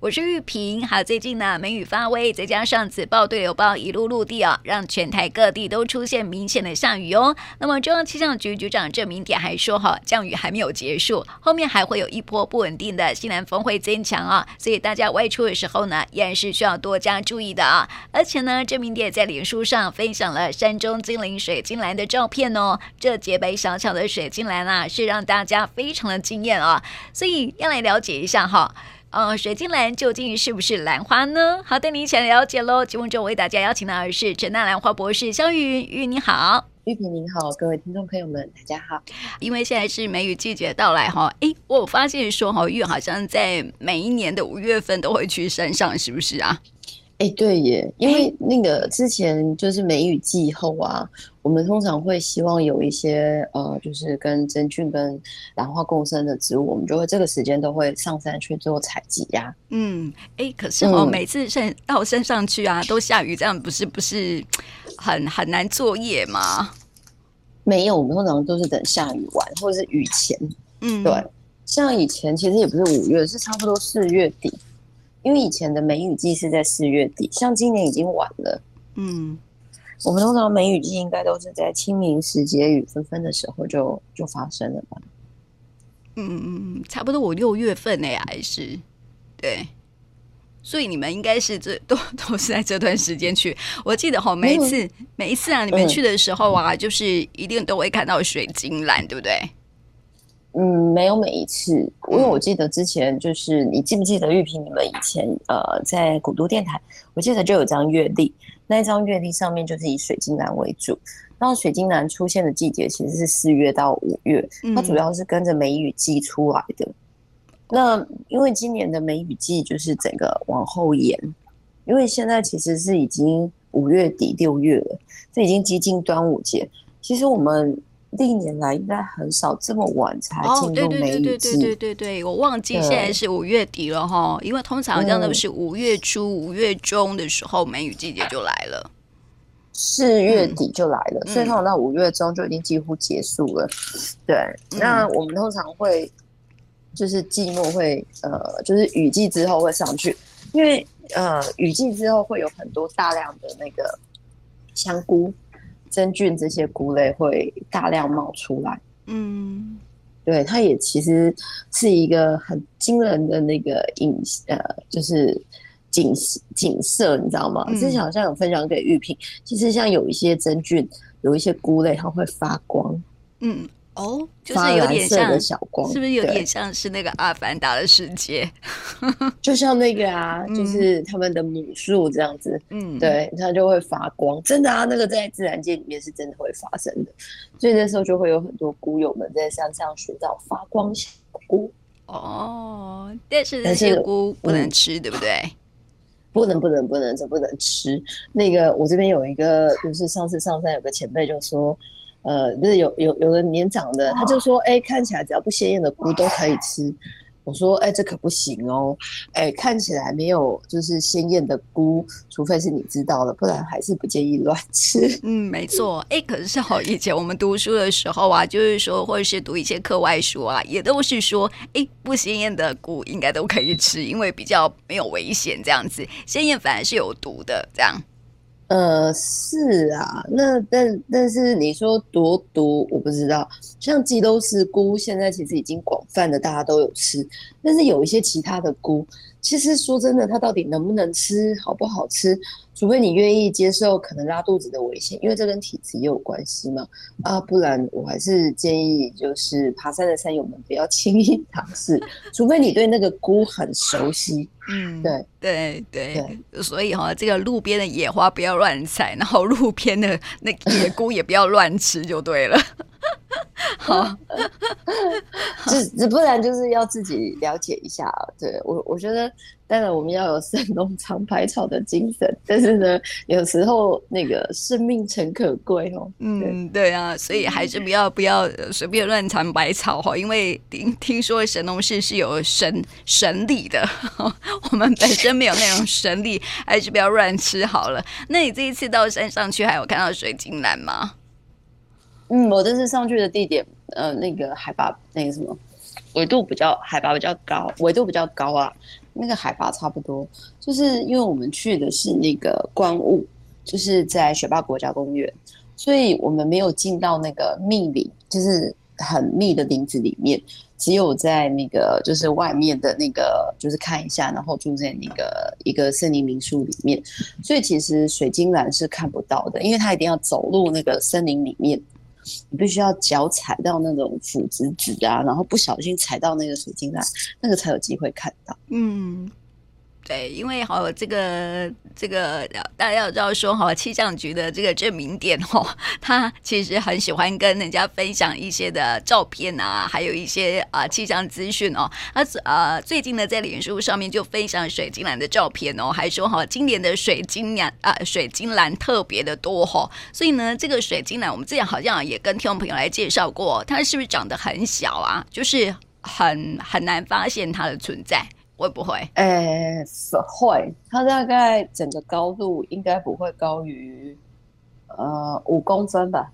我是玉萍。好，最近呢梅雨发威，再加上子报对流报一路陆地啊，让全台各地都出现明显的下雨哦。那么中央气象局局长郑明典还说哈，降雨还没有结束，后面还会有一波不稳定的西南风会增强啊，所以大家外出的时候呢，依然是需要多加注意的啊。而且呢，郑明典在脸书上分享了山中精灵水晶兰的照片哦，这洁白小巧的水晶兰啊，是让大家非常的惊艳啊，所以要来了解一下哈。呃，水晶兰究竟是不是兰花呢？好，带您一起来了解喽。节目中为大家邀请到的是陈大兰花博士肖玉云，玉你好，玉萍您好，各位听众朋友们大家好。因为现在是梅雨季节到来哈，诶，我有发现说哈，玉好像在每一年的五月份都会去山上，是不是啊？哎，对耶，因为那个之前就是梅雨季后啊，我们通常会希望有一些呃，就是跟真菌跟兰花共生的植物，我们就会这个时间都会上山去做采集呀。嗯，哎，可是哦，嗯、每次上到山上去啊，都下雨，这样不是不是很很难作业吗？没有，我们通常都是等下雨完或者是雨前。嗯，对，像以前其实也不是五月，是差不多四月底。因为以前的梅雨季是在四月底，像今年已经晚了。嗯，我们通常梅雨季应该都是在清明时节雨纷纷的时候就就发生了吧？嗯嗯，差不多我六月份呢，还是对，所以你们应该是这都都是在这段时间去。我记得哈，每一次、嗯、每一次啊，你们去的时候啊，嗯、就是一定都会看到水晶兰，对不对？嗯，没有每一次，因为我记得之前就是，你记不记得玉萍你们以前呃在古都电台，我记得就有张月历，那一张月历上面就是以水晶兰为主，然后水晶兰出现的季节其实是四月到五月，它主要是跟着梅雨季出来的。那因为今年的梅雨季就是整个往后延，因为现在其实是已经五月底六月了，这已经接近端午节，其实我们。历年来应该很少这么晚才进入梅雨季。对对对对对对对，我忘记现在是五月底了哈，因为通常这样都是五月初、五月中的时候梅雨季节就来了，四月底就来了，所以通常到五月中就已经几乎结束了。对，那我们通常会就是季末会呃，就是雨季之后会上去，因为呃雨季之后会有很多大量的那个香菇。真菌这些菇类会大量冒出来，嗯，对，它也其实是一个很惊人的那个影呃，就是景景色，你知道吗？嗯、之前好像有分享给玉萍，其实像有一些真菌，有一些菇类，它会发光，嗯。哦，就是有点像的小光，是不是有点像是那个阿凡达的世界？就像那个啊，就是他们的母树这样子，嗯，对，它就会发光，真的啊，那个在自然界里面是真的会发生的，所以那时候就会有很多菇友们在山上寻找发光小菇。哦，但是那些菇不能吃，对不对？不能，不能，不能，这不能吃。那个我这边有一个，就是上次上山有个前辈就说。呃，就是有有有的年长的，他就说，哎、看起来只要不鲜艳的菇都可以吃。我说，哎、这可不行哦，哎、看起来没有就是鲜艳的菇，除非是你知道了，不然还是不建议乱吃。嗯，没错。哎、可是好，以前我们读书的时候啊，就是说，或者是读一些课外书啊，也都是说，哎、不鲜艳的菇应该都可以吃，因为比较没有危险，这样子，鲜艳反而是有毒的，这样。呃，是啊，那但但是你说多毒，我不知道。像鸡都是菇，现在其实已经广泛的大家都有吃，但是有一些其他的菇。其实说真的，它到底能不能吃，好不好吃？除非你愿意接受可能拉肚子的危险，因为这跟体质也有关系嘛。啊，不然我还是建议就是爬山的山友们不要轻易尝试，除非你对那个菇很熟悉。嗯，对对对，对所以哈，这个路边的野花不要乱采，然后路边的那野菇也不要乱吃，就对了。好，只只不然就是要自己了解一下。对我，我觉得当然我们要有神农尝百草的精神，但是呢，有时候那个生命诚可贵哦。嗯，对啊，所以还是不要不要随便乱尝百草哈，因为听听说神农氏是有神神力的，我们本身没有那种神力，还是不要乱吃好了。那你这一次到山上去，还有看到水晶兰吗？嗯，我这次上去的地点，呃，那个海拔那个什么，纬度比较海拔比较高，纬度比较高啊。那个海拔差不多，就是因为我们去的是那个观雾，就是在雪霸国家公园，所以我们没有进到那个密林，就是很密的林子里面。只有在那个就是外面的那个，就是看一下，然后住在那个一个森林民宿里面，所以其实水晶兰是看不到的，因为它一定要走入那个森林里面，你必须要脚踩到那种腐殖质啊，然后不小心踩到那个水晶蛋，那个才有机会看到。嗯。对，因为好这个这个大家要知道说哈，气象局的这个证明点哦，他其实很喜欢跟人家分享一些的照片啊，还有一些啊气象资讯哦。他呃最近呢在脸书上面就分享水晶兰的照片哦，还说哈今年的水晶兰啊水晶兰特别的多哈，所以呢这个水晶兰我们之前好像也跟听众朋友来介绍过，它是不是长得很小啊？就是很很难发现它的存在。会不会？诶、欸，会。它大概整个高度应该不会高于呃五公分吧？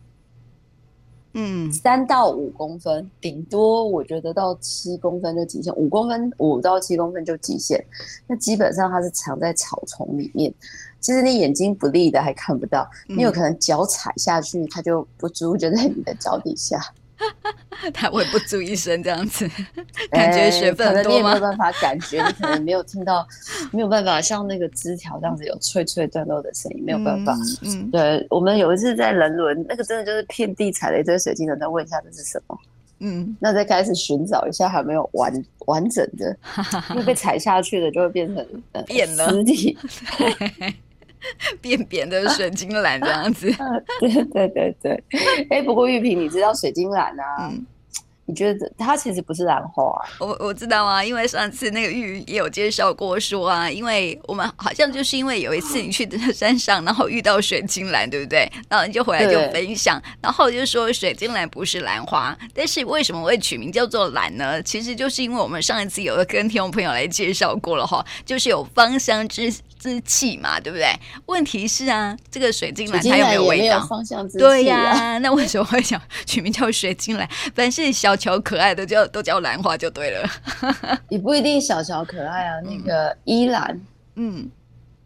嗯，三到五公分，顶多我觉得到七公分就极限。五公分，五到七公分就极限。那基本上它是藏在草丛里面，其实你眼睛不利的还看不到，你有可能脚踩下去，它就不足就在你的脚底下。他会不注一声这样子，感觉水分很多吗？欸、你也没有办法感觉，你可能没有听到，没有办法像那个枝条这样子有脆脆断落的声音，没有办法。嗯，嗯对，我们有一次在人伦，那个真的就是遍地踩了一堆水晶的，再问一下这是什么？嗯，那再开始寻找一下，还没有完完整的，因为被踩下去的就会变成变了尸体。变扁的水晶兰这样子，对对对对。哎、欸，不过玉萍，你知道水晶兰啊？嗯你觉得它其实不是兰花？我我知道啊，因为上次那个玉也有介绍过说啊，因为我们好像就是因为有一次你去山上，然后遇到水晶兰，对不对？然后你就回来就分享，然后就说水晶兰不是兰花，但是为什么会取名叫做兰呢？其实就是因为我们上一次有跟听众朋友来介绍过了哈，就是有芳香之之气嘛，对不对？问题是啊，这个水晶兰它有没有味道？方向之气，对呀、啊，那为什么会想取名叫水晶兰？凡是小。巧可爱的叫都叫兰花就对了，也不一定小巧可爱啊。那个依兰，嗯，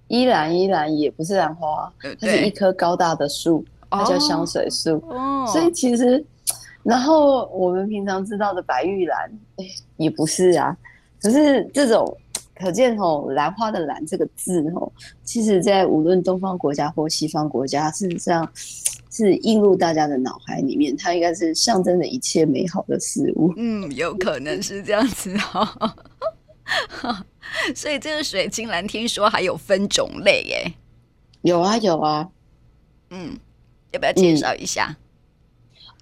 依兰依兰也不是兰花，它是一棵高大的树，它叫香水树。哦，所以其实，然后我们平常知道的白玉兰，哎，也不是啊。可是这种可见哦，兰花的兰这个字哦，其实在无论东方国家或西方国家，事实上。是映入大家的脑海里面，它应该是象征着一切美好的事物。嗯，有可能是这样子哦。所以这个水晶兰听说还有分种类耶？有啊，有啊。嗯，要不要介绍一下？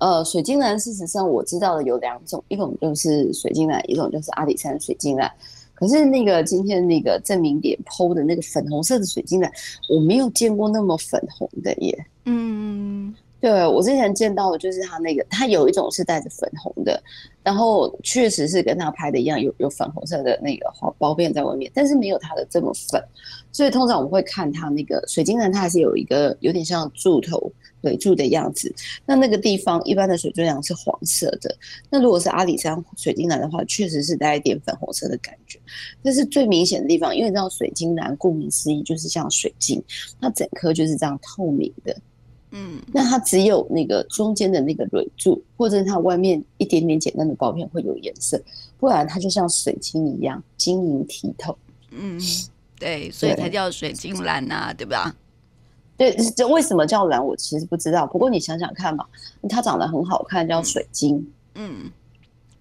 嗯，呃，水晶兰事实上我知道的有两种，一种就是水晶兰，一种就是阿里山水晶兰。可是那个今天那个郑明点剖的那个粉红色的水晶兰，我没有见过那么粉红的耶。嗯，对，我之前见到的就是它那个，它有一种是带着粉红的，然后确实是跟它拍的一样，有有粉红色的那个花苞片在外面，但是没有它的这么粉。所以通常我们会看它那个水晶兰，它还是有一个有点像柱头对柱的样子。那那个地方一般的水晶兰是黄色的，那如果是阿里山水晶兰的话，确实是带一点粉红色的感觉。但是最明显的地方，因为你知道水晶兰顾名思义就是像水晶，它整颗就是这样透明的。嗯，那它只有那个中间的那个蕊柱，或者是它外面一点点简单的薄片会有颜色，不然它就像水晶一样晶莹剔透。嗯，对，所以才叫水晶蓝呐、啊，对吧？对，这为什么叫蓝，我其实不知道。不过你想想看嘛，它长得很好看，叫水晶。嗯，嗯，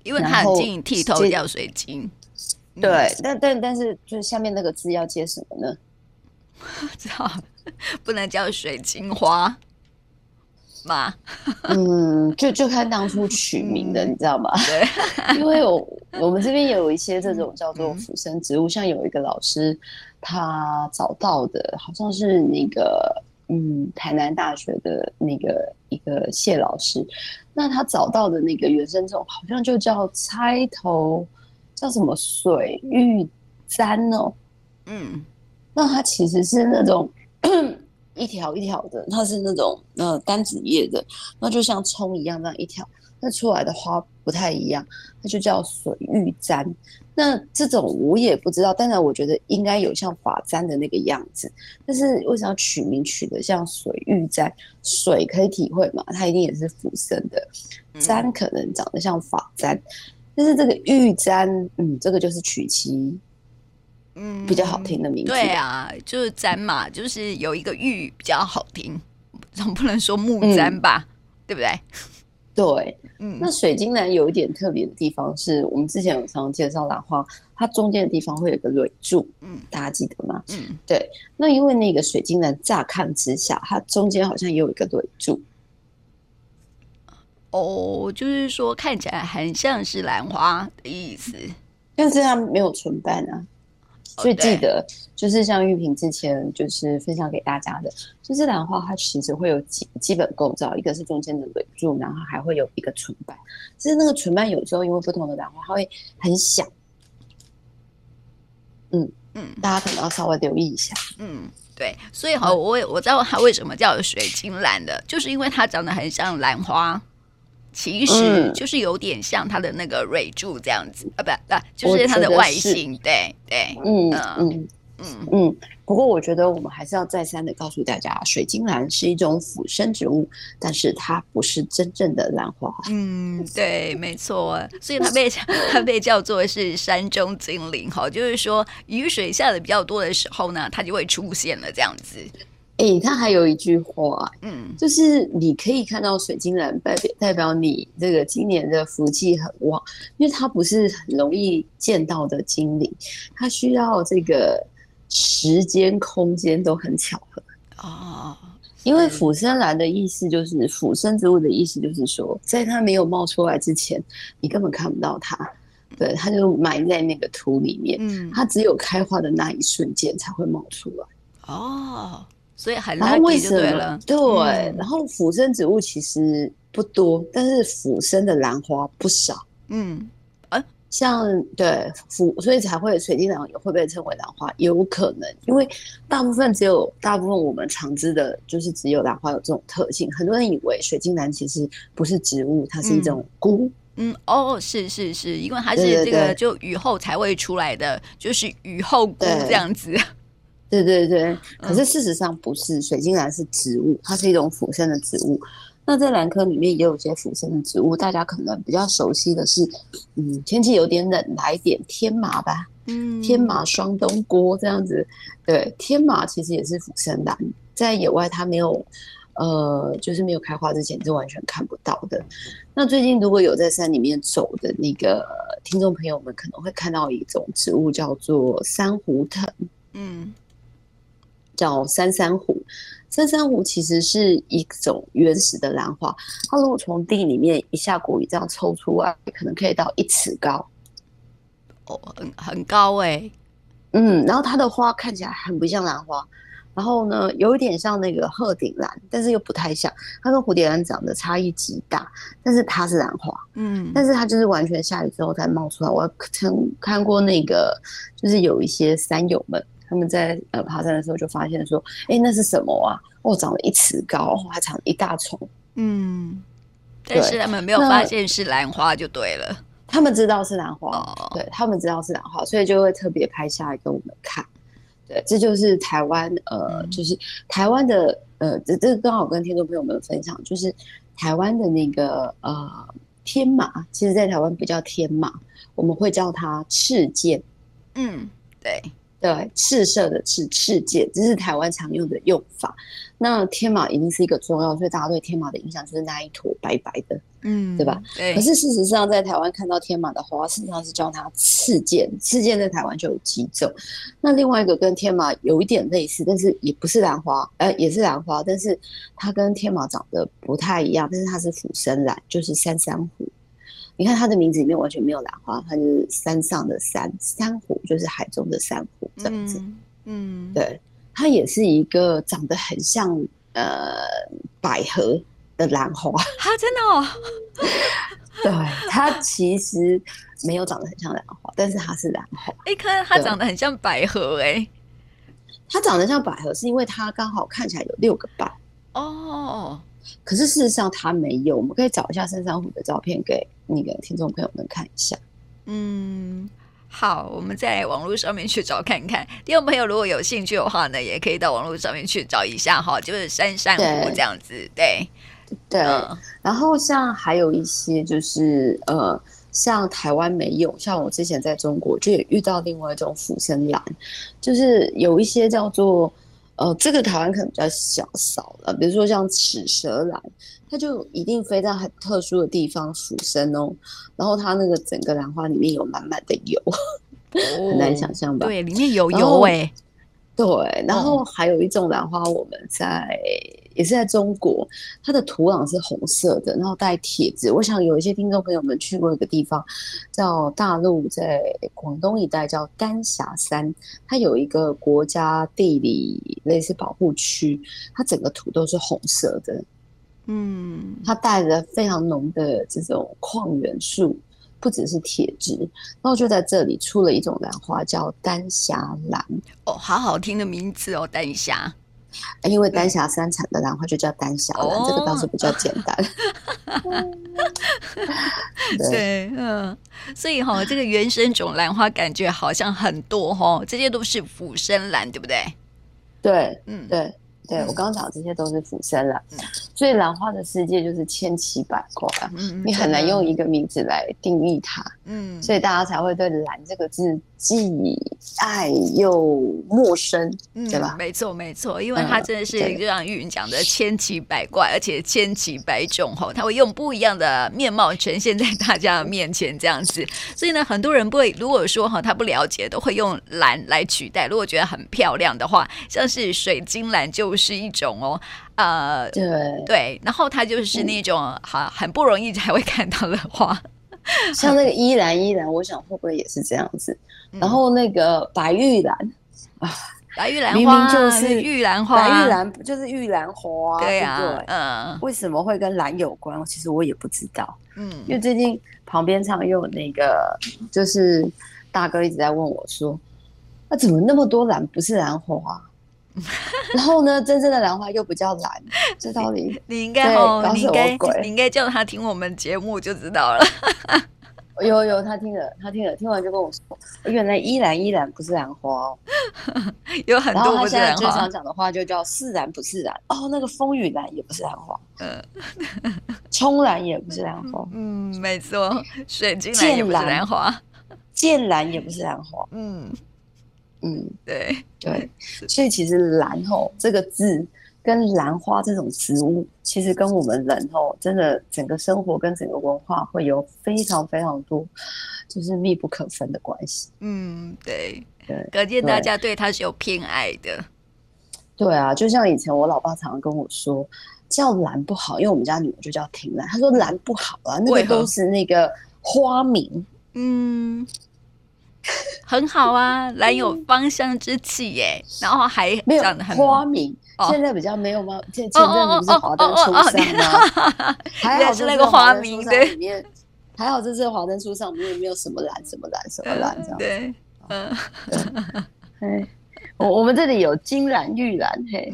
因为它很晶莹剔透，叫水晶。对，嗯、但但但是，就是下面那个字要接什么呢？知道，不能叫水晶花。嘛，嗯，就就看当初取名的，嗯、你知道吗？对，因为我我们这边有一些这种叫做附生植物，嗯、像有一个老师，他找到的好像是那个嗯台南大学的那个一个谢老师，那他找到的那个原生种好像就叫钗头，叫什么水玉簪哦，嗯，那它其实是那种。一条一条的，它是那种呃单子叶的，那就像葱一样那样一条，那出来的花不太一样，它就叫水玉簪。那这种我也不知道，当然我觉得应该有像发簪的那个样子，但是为什么要取名取的像水玉簪？水可以体会嘛，它一定也是浮生的，簪可能长得像发簪，但是这个玉簪，嗯，这个就是取其嗯比较好听的名字。对啊，就是簪嘛，就是有一个玉比较好听，总不能说木簪吧，嗯、对不对？对，嗯，那水晶兰有一点特别的地方是，我们之前有常常介绍兰花，它中间的地方会有个蕊柱，嗯，大家记得吗？嗯，对。那因为那个水晶兰乍看之下，它中间好像也有一个蕊柱，哦，就是说看起来很像是兰花的意思，但是它没有唇瓣啊。所以记得，就是像玉萍之前就是分享给大家的，就是兰花它其实会有几基本构造，一个是中间的蕊柱，然后还会有一个唇瓣。其实那个唇瓣有时候因为不同的兰花，它会很小。嗯嗯，大家可能要稍微留意一下。嗯，对。所以哈，我我知道它为什么叫水晶兰的，就是因为它长得很像兰花。其实就是有点像它的那个蕊柱这样子、嗯、啊，不不，就是它的外形，对对，嗯嗯嗯嗯。不过我觉得我们还是要再三的告诉大家，水晶兰是一种腐生植物，但是它不是真正的兰花。嗯，对，没错，所以它 被它被叫做是山中精灵哈，就是说雨水下的比较多的时候呢，它就会出现了这样子。哎、欸，他还有一句话，嗯，就是你可以看到水晶兰，代表代表你这个今年的福气很旺，因为它不是很容易见到的精灵，它需要这个时间、空间都很巧合哦。因为腐生兰的意思就是腐生植物的意思，就是说，在它没有冒出来之前，你根本看不到它，对，它就埋在那个土里面，嗯，它只有开花的那一瞬间才会冒出来，哦。所以很 lucky 就对了，对。然后腐生植物其实不多，但是腐生的兰花不少。嗯，啊，像对腐，所以才会水晶兰也会被称为兰花，有可能，因为大部分只有大部分我们常知的，就是只有兰花有这种特性。很多人以为水晶兰其实不是植物，它是一种菇。嗯，哦，是是是，因为它是这个就雨后才会出来的，就是雨后菇这样子。对对对，可是事实上不是，水晶兰是植物，它是一种腐生的植物。那在兰科里面也有一些腐生的植物，大家可能比较熟悉的是，嗯，天气有点冷，来点天麻吧，嗯，天麻双冬锅这样子。对，天麻其实也是腐生兰，在野外它没有，呃，就是没有开花之前是完全看不到的。那最近如果有在山里面走的那个听众朋友们，可能会看到一种植物叫做珊瑚藤，嗯。叫山珊瑚，山珊瑚其实是一种原始的兰花。它如果从地里面一下果雨这样抽出来，可能可以到一尺高，哦，很很高哎、欸。嗯，然后它的花看起来很不像兰花，然后呢，有一点像那个鹤顶兰，但是又不太像。它跟蝴蝶兰长得差异极大，但是它是兰花。嗯，但是它就是完全下雨之后才冒出来。我曾看过那个，就是有一些山友们。他们在呃爬山的时候就发现说，哎、欸，那是什么啊？哦，长了一尺高，还长了一大丛。嗯，但是他们没有发现是兰花就对了。他们知道是兰花，哦、对他们知道是兰花，所以就会特别拍下来给我们看。对，这就是台湾呃，嗯、就是台湾的呃，这这刚好跟听众朋友们分享，就是台湾的那个呃天马，其实在台湾不叫天马，我们会叫它赤剑。嗯，对。对，赤色的赤赤剑，这是台湾常用的用法。那天马一定是一个中药，所以大家对天马的印象就是那一坨白白的，嗯，对吧？对。可是事实上，在台湾看到天马的花，事实上是叫它赤剑。赤剑在台湾就有几种。那另外一个跟天马有一点类似，但是也不是兰花，呃，也是兰花，但是它跟天马长得不太一样，但是它是腐生兰，就是山珊瑚。你看它的名字里面完全没有兰花，它就是山上的山，珊瑚就是海中的珊瑚这样子。嗯，嗯对，它也是一个长得很像呃百合的兰花。它真的哦？对，它其实没有长得很像兰花，但是它是兰花。哎，看它长得很像百合哎。它长得像百合，是因为它刚好看起来有六个瓣哦。可是事实上它没有，我们可以找一下山桑虎的照片给那个听众朋友们看一下。嗯，好，我们在网络上面去找看看。听众朋友如果有兴趣的话呢，也可以到网络上面去找一下哈，就是山珊瑚这样子，对对。嗯、然后像还有一些就是呃。像台湾没有，像我之前在中国就也遇到另外一种俯身兰，就是有一些叫做呃，这个台湾可能比较小少了，比如说像齿舌兰，它就一定飞在很特殊的地方附生哦，然后它那个整个兰花里面有满满的油，哦、很难想象吧？对，里面有油哎、欸。对，然后还有一种兰花，我们在。也是在中国，它的土壤是红色的，然后带铁质。我想有一些听众朋友们去过一个地方，叫大陆在广东一带叫丹霞山，它有一个国家地理类似保护区，它整个土都是红色的，嗯，它带着非常浓的这种矿元素，不只是铁质。然后就在这里出了一种兰花叫丹霞兰，哦，好好听的名字哦，丹霞。因为丹霞山产的兰花就叫丹霞兰，哦，这个倒是比较简单。对，嗯，所以哈，这个原生种兰花感觉好像很多哈，这些都是附生兰，对不对？对，嗯，对。对，我刚刚讲这些都是俯身兰，嗯，所以兰花的世界就是千奇百怪，嗯，你很难用一个名字来定义它，嗯，所以大家才会对“兰”这个字既爱又陌生，嗯，对吧？没错，没错，因为它真的是就像玉云讲的千奇百怪，而且千奇百种哈，它会用不一样的面貌呈现在大家的面前，这样子。所以呢，很多人不会，如果说哈他不了解，都会用“兰”来取代。如果觉得很漂亮的话，像是水晶兰就。是一种哦，呃，对。对，然后它就是那种好很不容易才会看到的花，像那个依兰依兰，我想会不会也是这样子？嗯、然后那个白玉兰啊，白玉兰花明明就是玉兰花，白玉兰就是玉兰花，对呀、啊，嗯，为什么会跟兰有关？其实我也不知道，嗯，因为最近旁边常有那个就是大哥一直在问我说，那、啊、怎么那么多兰不是兰花？然后呢，真正的兰花又不叫兰，这道理。你应该哦，你应该你应该叫他听我们节目就知道了。有有，他听了，他听了，听完就跟我说，原来依兰依兰不是兰花哦，有很多不是兰花。最常讲的话就叫是兰不是然哦，那个风雨兰也不是兰花，嗯，冲兰也不是兰花，嗯，没错，水晶兰也不是兰花，剑兰也不是兰花，嗯。嗯，对对，所以其实“兰”吼这个字跟兰花这种植物，其实跟我们人吼真的整个生活跟整个文化会有非常非常多，就是密不可分的关系。嗯，对对，可见大家对它是有偏爱的。对啊，就像以前我老爸常常跟我说，叫“兰”不好，因为我们家女儿就叫婷兰，他说“兰”不好啊，那个都是那个花名。嗯。很好啊，兰有芳香之气耶，然后还长得很没有花名，哦，现在比较没有吗？前前阵子不是华灯初上吗？还好是那个花名对，还好这次华灯初上里面没有什么兰什么兰什么兰这样，对，嗯，我我们这里有金兰、玉兰，嘿，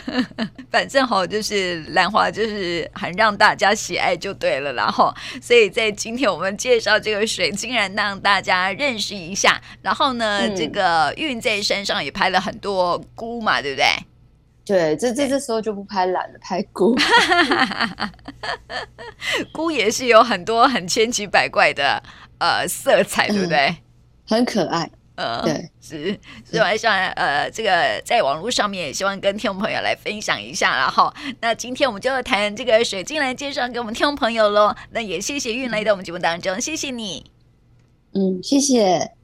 反正哈就是兰花，就是很让大家喜爱就对了，然后，所以在今天我们介绍这个水晶兰，让大家认识一下。然后呢，嗯、这个韵在山上也拍了很多菇嘛，对不对？对，这这这时候就不拍兰了，拍菇。菇也是有很多很千奇百怪的呃色彩，对不对？嗯、很可爱。呃，对，是，所以我想，呃，这个在网络上面也希望跟听众朋友来分享一下，然后，那今天我们就谈这个水晶来介绍给我们听众朋友喽。那也谢谢运来到我们节目当中，谢谢你。嗯，谢谢。